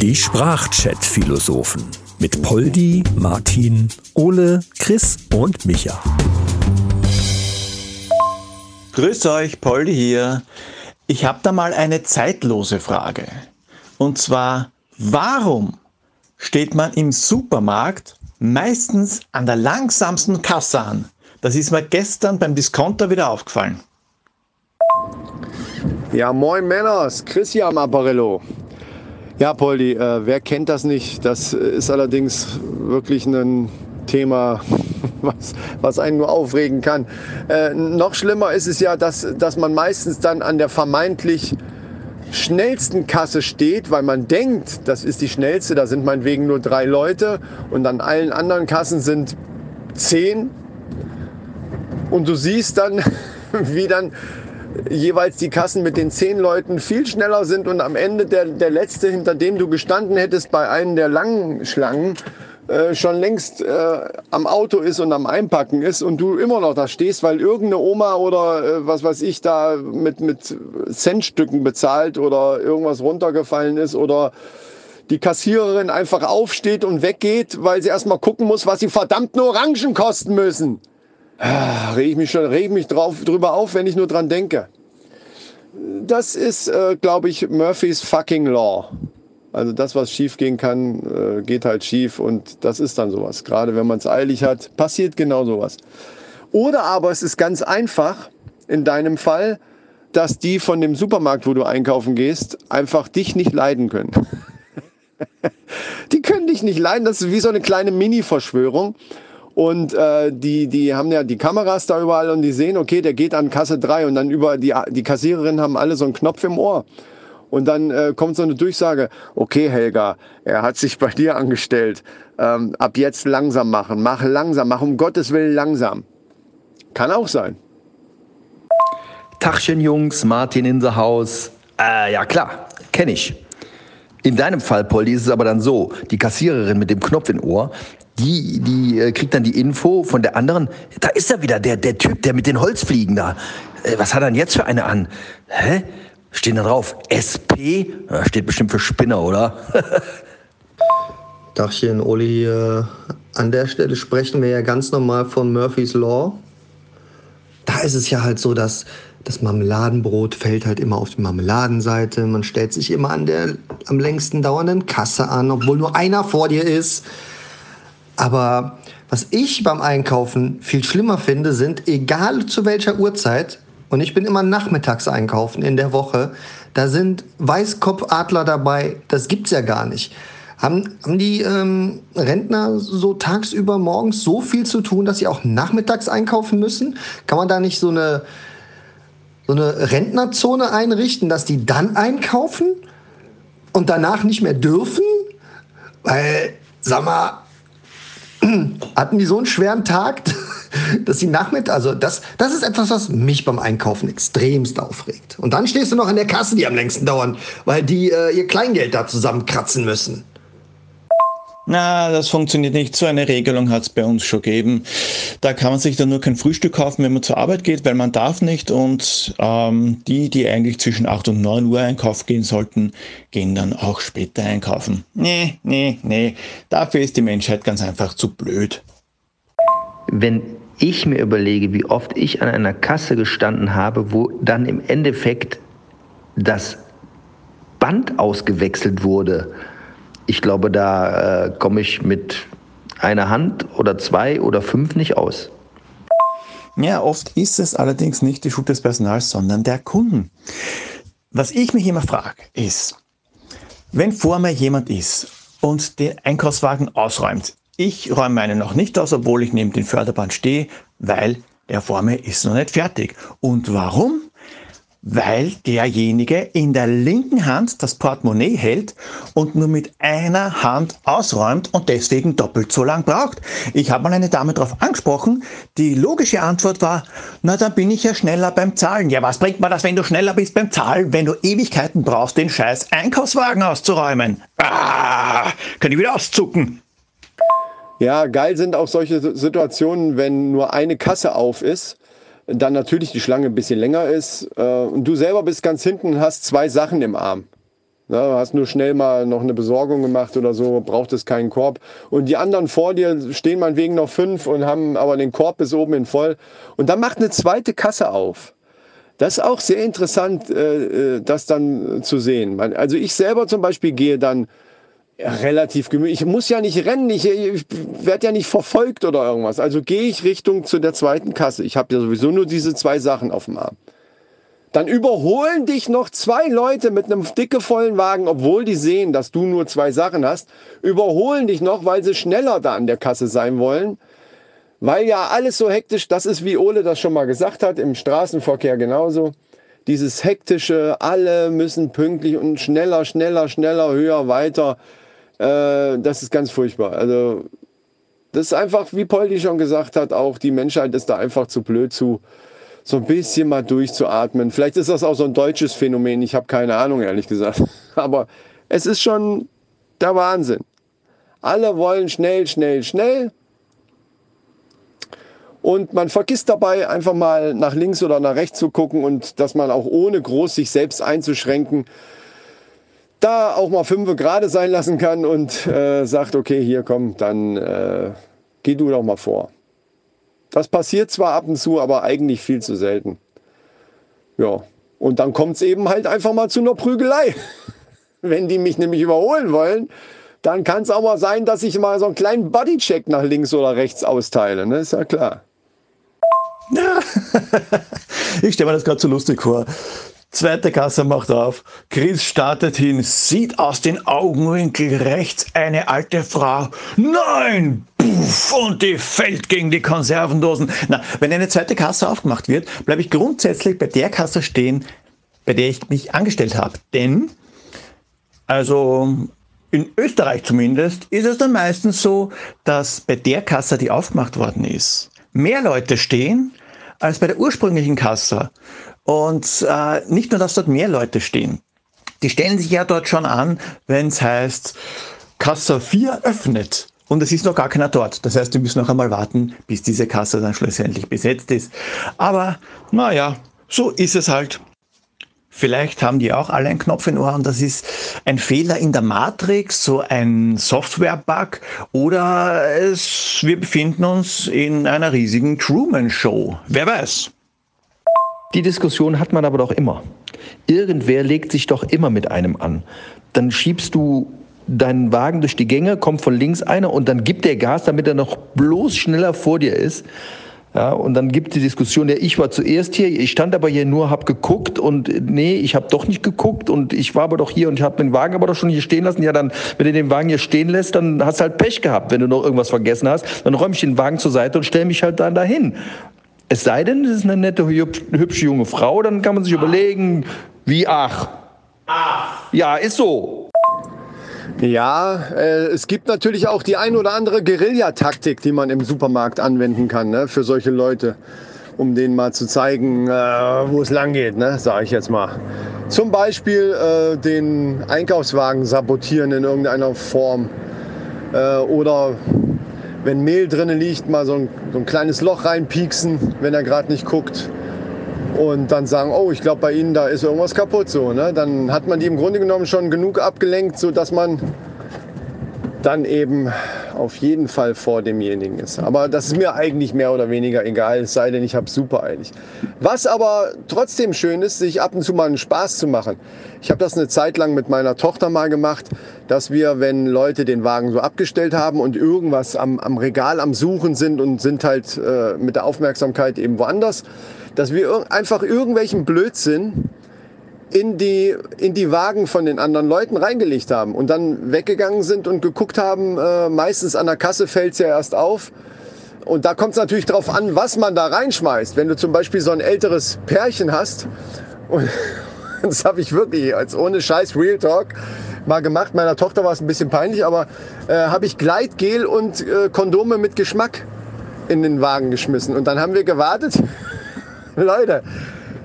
Die Sprachchat-Philosophen mit Poldi, Martin, Ole, Chris und Micha. Grüß euch, Poldi hier. Ich habe da mal eine zeitlose Frage. Und zwar, warum steht man im Supermarkt meistens an der langsamsten Kasse an? Das ist mir gestern beim Discounter wieder aufgefallen. Ja, moin Männers, Chris hier am Apparillo. Ja, Poldi, äh, wer kennt das nicht? Das ist allerdings wirklich ein Thema, was, was einen nur aufregen kann. Äh, noch schlimmer ist es ja, dass, dass man meistens dann an der vermeintlich schnellsten Kasse steht, weil man denkt, das ist die schnellste, da sind meinetwegen nur drei Leute und an allen anderen Kassen sind zehn. Und du siehst dann, wie dann jeweils die Kassen mit den zehn Leuten viel schneller sind und am Ende der, der letzte, hinter dem du gestanden hättest bei einem der langen Schlangen, äh, schon längst äh, am Auto ist und am Einpacken ist und du immer noch da stehst, weil irgendeine Oma oder äh, was weiß ich da mit, mit Centstücken bezahlt oder irgendwas runtergefallen ist oder die Kassiererin einfach aufsteht und weggeht, weil sie erstmal gucken muss, was die verdammten Orangen kosten müssen. Ah, reg ich mich schon, reg mich drauf, drüber auf, wenn ich nur dran denke. Das ist, äh, glaube ich, Murphys fucking Law. Also das, was schief gehen kann, äh, geht halt schief und das ist dann sowas. Gerade wenn man es eilig hat, passiert genau sowas. Oder aber es ist ganz einfach, in deinem Fall, dass die von dem Supermarkt, wo du einkaufen gehst, einfach dich nicht leiden können. die können dich nicht leiden. Das ist wie so eine kleine Mini-Verschwörung. Und äh, die, die haben ja die Kameras da überall und die sehen, okay, der geht an Kasse 3 und dann über die, die Kassiererinnen haben alle so einen Knopf im Ohr. Und dann äh, kommt so eine Durchsage, okay Helga, er hat sich bei dir angestellt, ähm, ab jetzt langsam machen, mach langsam, mach um Gottes Willen langsam. Kann auch sein. Tachchen Jungs, Martin in the House. Äh, ja klar, kenne ich. In deinem Fall, Polly, ist es aber dann so, die Kassiererin mit dem Knopf im Ohr, die, die äh, kriegt dann die Info von der anderen. Da ist er wieder, der, der Typ, der mit den Holzfliegen da. Äh, was hat er denn jetzt für eine an? Hä? Stehen da drauf SP? Steht bestimmt für Spinner, oder? Dachchen, Uli, äh, an der Stelle sprechen wir ja ganz normal von Murphy's Law. Da ist es ja halt so, dass das Marmeladenbrot fällt halt immer auf die Marmeladenseite. Man stellt sich immer an der am längsten dauernden Kasse an, obwohl nur einer vor dir ist. Aber was ich beim Einkaufen viel schlimmer finde, sind, egal zu welcher Uhrzeit, und ich bin immer nachmittags einkaufen in der Woche, da sind Weißkopfadler dabei, das gibt's ja gar nicht. Haben, haben die ähm, Rentner so tagsüber morgens so viel zu tun, dass sie auch nachmittags einkaufen müssen? Kann man da nicht so eine, so eine Rentnerzone einrichten, dass die dann einkaufen und danach nicht mehr dürfen? Weil, sag mal, hatten die so einen schweren Tag, dass sie nachmittag, also das, das ist etwas, was mich beim Einkaufen extremst aufregt. Und dann stehst du noch an der Kasse, die am längsten dauern, weil die äh, ihr Kleingeld da zusammenkratzen müssen. Na, das funktioniert nicht. So eine Regelung hat es bei uns schon gegeben. Da kann man sich dann nur kein Frühstück kaufen, wenn man zur Arbeit geht, weil man darf nicht. Und ähm, die, die eigentlich zwischen 8 und 9 Uhr einkaufen gehen sollten, gehen dann auch später einkaufen. Nee, nee, nee. Dafür ist die Menschheit ganz einfach zu blöd. Wenn ich mir überlege, wie oft ich an einer Kasse gestanden habe, wo dann im Endeffekt das Band ausgewechselt wurde, ich glaube, da äh, komme ich mit einer Hand oder zwei oder fünf nicht aus. Ja, oft ist es allerdings nicht die Schuld des Personals, sondern der Kunden. Was ich mich immer frage, ist, wenn vor mir jemand ist und den Einkaufswagen ausräumt, ich räume meinen noch nicht aus, obwohl ich neben dem Förderband stehe, weil der vor mir ist noch nicht fertig. Und warum? Weil derjenige in der linken Hand das Portemonnaie hält und nur mit einer Hand ausräumt und deswegen doppelt so lang braucht. Ich habe mal eine Dame darauf angesprochen. Die logische Antwort war, na dann bin ich ja schneller beim Zahlen. Ja, was bringt mir das, wenn du schneller bist beim Zahlen, wenn du Ewigkeiten brauchst, den scheiß Einkaufswagen auszuräumen? Ah, kann ich wieder auszucken. Ja, geil sind auch solche Situationen, wenn nur eine Kasse auf ist dann natürlich die Schlange ein bisschen länger ist äh, und du selber bist ganz hinten und hast zwei Sachen im Arm. Na, du hast nur schnell mal noch eine Besorgung gemacht oder so, braucht es keinen Korb. Und die anderen vor dir stehen meinetwegen noch fünf und haben aber den Korb bis oben in voll. Und dann macht eine zweite Kasse auf. Das ist auch sehr interessant, äh, äh das dann zu sehen. Also ich selber zum Beispiel gehe dann relativ gemütlich. Ich muss ja nicht rennen, ich, ich werde ja nicht verfolgt oder irgendwas. Also gehe ich Richtung zu der zweiten Kasse. Ich habe ja sowieso nur diese zwei Sachen auf dem Arm. Dann überholen dich noch zwei Leute mit einem dicke vollen Wagen, obwohl die sehen, dass du nur zwei Sachen hast, überholen dich noch, weil sie schneller da an der Kasse sein wollen. Weil ja alles so hektisch, das ist wie Ole das schon mal gesagt hat, im Straßenverkehr genauso. Dieses hektische, alle müssen pünktlich und schneller, schneller, schneller, höher, weiter. Äh, das ist ganz furchtbar. Also das ist einfach, wie Poldi schon gesagt hat, auch die Menschheit ist da einfach zu blöd zu so ein bisschen mal durchzuatmen. Vielleicht ist das auch so ein deutsches Phänomen, ich habe keine Ahnung, ehrlich gesagt. Aber es ist schon der Wahnsinn. Alle wollen schnell, schnell, schnell. Und man vergisst dabei einfach mal nach links oder nach rechts zu gucken und dass man auch ohne groß sich selbst einzuschränken, da auch mal fünf gerade sein lassen kann und äh, sagt, okay, hier komm, dann äh, geh du doch mal vor. Das passiert zwar ab und zu, aber eigentlich viel zu selten. Ja, und dann kommt es eben halt einfach mal zu einer Prügelei. Wenn die mich nämlich überholen wollen, dann kann es auch mal sein, dass ich mal so einen kleinen Bodycheck nach links oder rechts austeile. Ne? Ist ja klar. ich stelle mir das gerade so lustig vor. Zweite Kasse macht auf. Chris startet hin, sieht aus den Augenwinkel rechts eine alte Frau. Nein! Puff, und die fällt gegen die Konservendosen. Na, wenn eine zweite Kasse aufgemacht wird, bleibe ich grundsätzlich bei der Kasse stehen, bei der ich mich angestellt habe. Denn, also in Österreich zumindest, ist es dann meistens so, dass bei der Kasse, die aufgemacht worden ist, mehr Leute stehen als bei der ursprünglichen Kasse. Und äh, nicht nur, dass dort mehr Leute stehen. Die stellen sich ja dort schon an, wenn es heißt, Kasse 4 öffnet. Und es ist noch gar keiner dort. Das heißt, wir müssen noch einmal warten, bis diese Kasse dann schlussendlich besetzt ist. Aber naja, so ist es halt. Vielleicht haben die auch alle einen Knopf in Ohr und das ist ein Fehler in der Matrix, so ein Software-Bug oder es, wir befinden uns in einer riesigen Truman-Show. Wer weiß. Die Diskussion hat man aber doch immer. Irgendwer legt sich doch immer mit einem an. Dann schiebst du deinen Wagen durch die Gänge, kommt von links einer und dann gibt der Gas, damit er noch bloß schneller vor dir ist. Ja, und dann gibt die Diskussion, ja, ich war zuerst hier, ich stand aber hier nur, hab geguckt und nee, ich habe doch nicht geguckt und ich war aber doch hier und ich habe den Wagen aber doch schon hier stehen lassen. Ja, dann, wenn du den Wagen hier stehen lässt, dann hast du halt Pech gehabt, wenn du noch irgendwas vergessen hast. Dann räume ich den Wagen zur Seite und stelle mich halt dann dahin. Es sei denn, es ist eine nette, hübsche junge Frau, dann kann man sich ach. überlegen, wie ach. Ach. Ja, ist so. Ja, äh, es gibt natürlich auch die ein oder andere Guerillataktik, die man im Supermarkt anwenden kann ne, für solche Leute, um denen mal zu zeigen, äh, wo es lang geht, ne, sage ich jetzt mal. Zum Beispiel äh, den Einkaufswagen sabotieren in irgendeiner Form äh, oder wenn Mehl drinnen liegt, mal so ein, so ein kleines Loch reinpieksen, wenn er gerade nicht guckt und dann sagen, oh, ich glaube bei Ihnen, da ist irgendwas kaputt so. Ne? Dann hat man die im Grunde genommen schon genug abgelenkt, sodass man dann eben auf jeden Fall vor demjenigen ist. Aber das ist mir eigentlich mehr oder weniger egal, es sei denn, ich habe super eilig. Was aber trotzdem schön ist, sich ab und zu mal einen Spaß zu machen. Ich habe das eine Zeit lang mit meiner Tochter mal gemacht, dass wir, wenn Leute den Wagen so abgestellt haben und irgendwas am, am Regal am Suchen sind und sind halt äh, mit der Aufmerksamkeit eben woanders, dass wir einfach irgendwelchen Blödsinn in die, in die Wagen von den anderen Leuten reingelegt haben und dann weggegangen sind und geguckt haben, äh, meistens an der Kasse fällt es ja erst auf. Und da kommt es natürlich darauf an, was man da reinschmeißt. Wenn du zum Beispiel so ein älteres Pärchen hast, und das habe ich wirklich als ohne Scheiß Real Talk mal gemacht. Meiner Tochter war es ein bisschen peinlich, aber äh, habe ich Gleitgel und äh, Kondome mit Geschmack in den Wagen geschmissen. Und dann haben wir gewartet. Leute,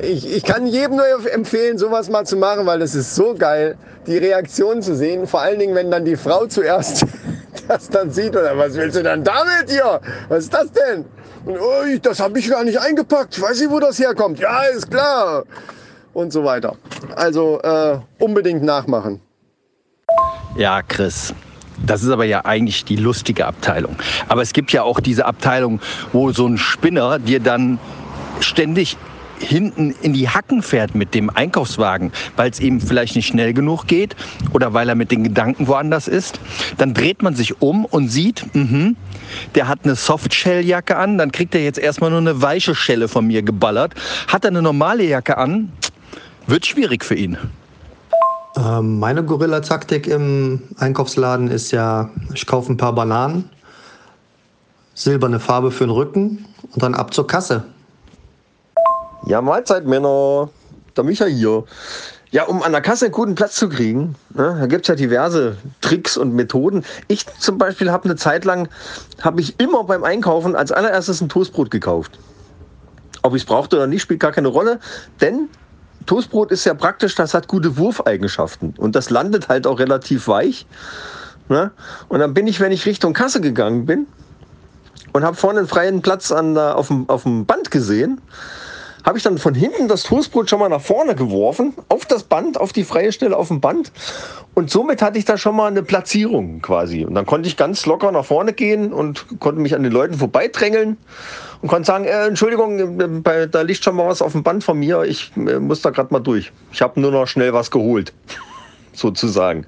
ich, ich kann jedem nur empfehlen, sowas mal zu machen, weil das ist so geil, die Reaktion zu sehen. Vor allen Dingen, wenn dann die Frau zuerst das dann sieht oder was willst du dann damit hier? Was ist das denn? Und, oh, das habe ich gar nicht eingepackt. Ich weiß nicht, wo das herkommt. Ja, ist klar. Und so weiter. Also äh, unbedingt nachmachen. Ja, Chris. Das ist aber ja eigentlich die lustige Abteilung. Aber es gibt ja auch diese Abteilung, wo so ein Spinner dir dann ständig hinten in die Hacken fährt mit dem Einkaufswagen, weil es ihm vielleicht nicht schnell genug geht oder weil er mit den Gedanken woanders ist. Dann dreht man sich um und sieht, mh, der hat eine Softshelljacke an, dann kriegt er jetzt erstmal nur eine weiche Schelle von mir geballert. Hat er eine normale Jacke an, wird schwierig für ihn. Ähm, meine Gorilla-Taktik im Einkaufsladen ist ja, ich kaufe ein paar Bananen, silberne Farbe für den Rücken und dann ab zur Kasse. Ja, Mahlzeit, Männer. Der Micha hier. Ja, um an der Kasse einen guten Platz zu kriegen, ne, da gibt es ja diverse Tricks und Methoden. Ich zum Beispiel habe eine Zeit lang, habe ich immer beim Einkaufen als allererstes ein Toastbrot gekauft. Ob ich es brauchte oder nicht, spielt gar keine Rolle, denn Toastbrot ist ja praktisch, das hat gute Wurfeigenschaften und das landet halt auch relativ weich. Ne? Und dann bin ich, wenn ich Richtung Kasse gegangen bin und habe vorne einen freien Platz an auf, dem, auf dem Band gesehen, habe ich dann von hinten das Toastbrot schon mal nach vorne geworfen, auf das Band, auf die freie Stelle auf dem Band. Und somit hatte ich da schon mal eine Platzierung quasi. Und dann konnte ich ganz locker nach vorne gehen und konnte mich an den Leuten vorbeidrängeln und konnte sagen, äh, Entschuldigung, äh, da liegt schon mal was auf dem Band von mir, ich äh, muss da gerade mal durch. Ich habe nur noch schnell was geholt, sozusagen.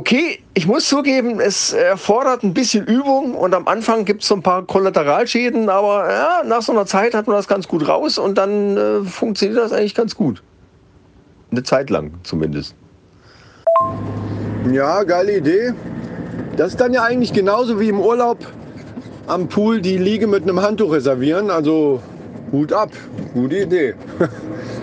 Okay, ich muss zugeben, es erfordert ein bisschen Übung und am Anfang gibt es so ein paar Kollateralschäden, aber ja, nach so einer Zeit hat man das ganz gut raus und dann äh, funktioniert das eigentlich ganz gut. Eine Zeit lang zumindest. Ja, geile Idee. Das ist dann ja eigentlich genauso wie im Urlaub am Pool die Liege mit einem Handtuch reservieren. Also Hut ab, gute Idee.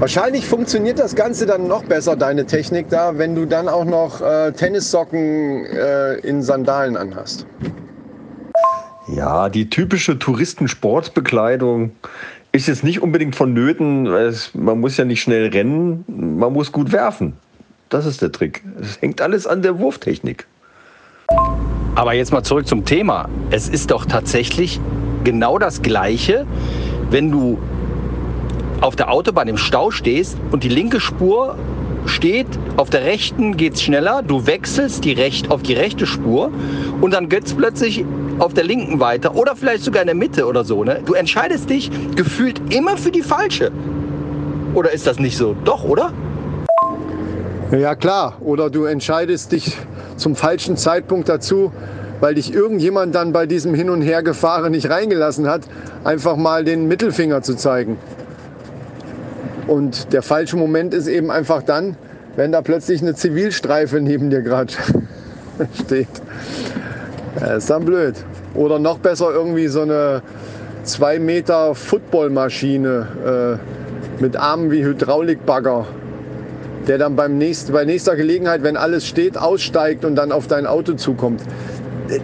Wahrscheinlich funktioniert das Ganze dann noch besser, deine Technik da, wenn du dann auch noch äh, Tennissocken äh, in Sandalen anhast. Ja, die typische Touristensportbekleidung ist jetzt nicht unbedingt vonnöten, weil es, man muss ja nicht schnell rennen, man muss gut werfen. Das ist der Trick. Es hängt alles an der Wurftechnik. Aber jetzt mal zurück zum Thema. Es ist doch tatsächlich genau das Gleiche, wenn du auf der Autobahn im Stau stehst und die linke Spur steht, auf der rechten geht es schneller, du wechselst die recht, auf die rechte Spur und dann geht es plötzlich auf der linken weiter oder vielleicht sogar in der Mitte oder so. Ne? Du entscheidest dich gefühlt immer für die falsche. Oder ist das nicht so? Doch, oder? Ja klar, oder du entscheidest dich zum falschen Zeitpunkt dazu, weil dich irgendjemand dann bei diesem Hin- und Hergefahren nicht reingelassen hat, einfach mal den Mittelfinger zu zeigen. Und der falsche Moment ist eben einfach dann, wenn da plötzlich eine Zivilstreife neben dir gerade steht. Das ist dann blöd. Oder noch besser irgendwie so eine 2 Meter Footballmaschine äh, mit Armen wie Hydraulikbagger, der dann beim nächsten, bei nächster Gelegenheit, wenn alles steht, aussteigt und dann auf dein Auto zukommt.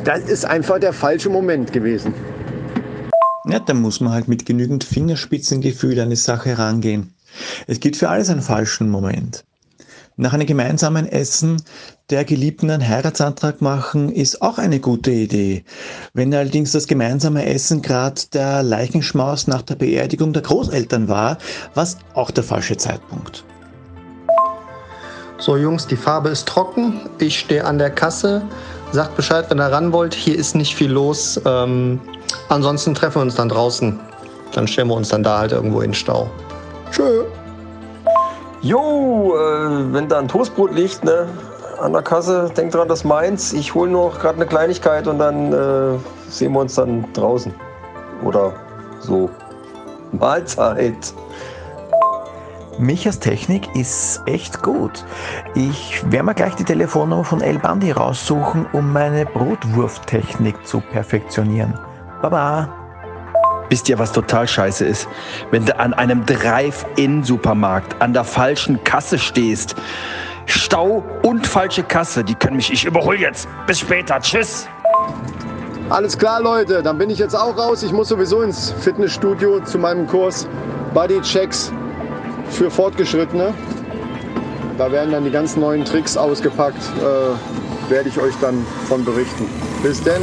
Das ist einfach der falsche Moment gewesen. Ja, da muss man halt mit genügend Fingerspitzengefühl an die Sache rangehen. Es gibt für alles einen falschen Moment. Nach einem gemeinsamen Essen der Geliebten einen Heiratsantrag machen, ist auch eine gute Idee. Wenn allerdings das gemeinsame Essen gerade der Leichenschmaus nach der Beerdigung der Großeltern war, war es auch der falsche Zeitpunkt. So Jungs, die Farbe ist trocken. Ich stehe an der Kasse. Sagt Bescheid, wenn ihr ran wollt. Hier ist nicht viel los. Ähm, ansonsten treffen wir uns dann draußen. Dann stellen wir uns dann da halt irgendwo in Stau. Tschö. Jo, äh, wenn da ein Toastbrot liegt, ne, an der Kasse, denk dran, das ist meins. Ich hole noch gerade eine Kleinigkeit und dann äh, sehen wir uns dann draußen. Oder so. Mahlzeit. Michas Technik ist echt gut. Ich werde mir gleich die Telefonnummer von El Bandi raussuchen, um meine Brotwurftechnik zu perfektionieren. Baba. Wisst ihr, was total scheiße ist? Wenn du an einem Drive-In-Supermarkt an der falschen Kasse stehst. Stau und falsche Kasse, die können mich. Ich überhole jetzt. Bis später. Tschüss. Alles klar, Leute, dann bin ich jetzt auch raus. Ich muss sowieso ins Fitnessstudio zu meinem Kurs Body Checks für Fortgeschrittene. Da werden dann die ganz neuen Tricks ausgepackt. Äh, werde ich euch dann von berichten. Bis dann.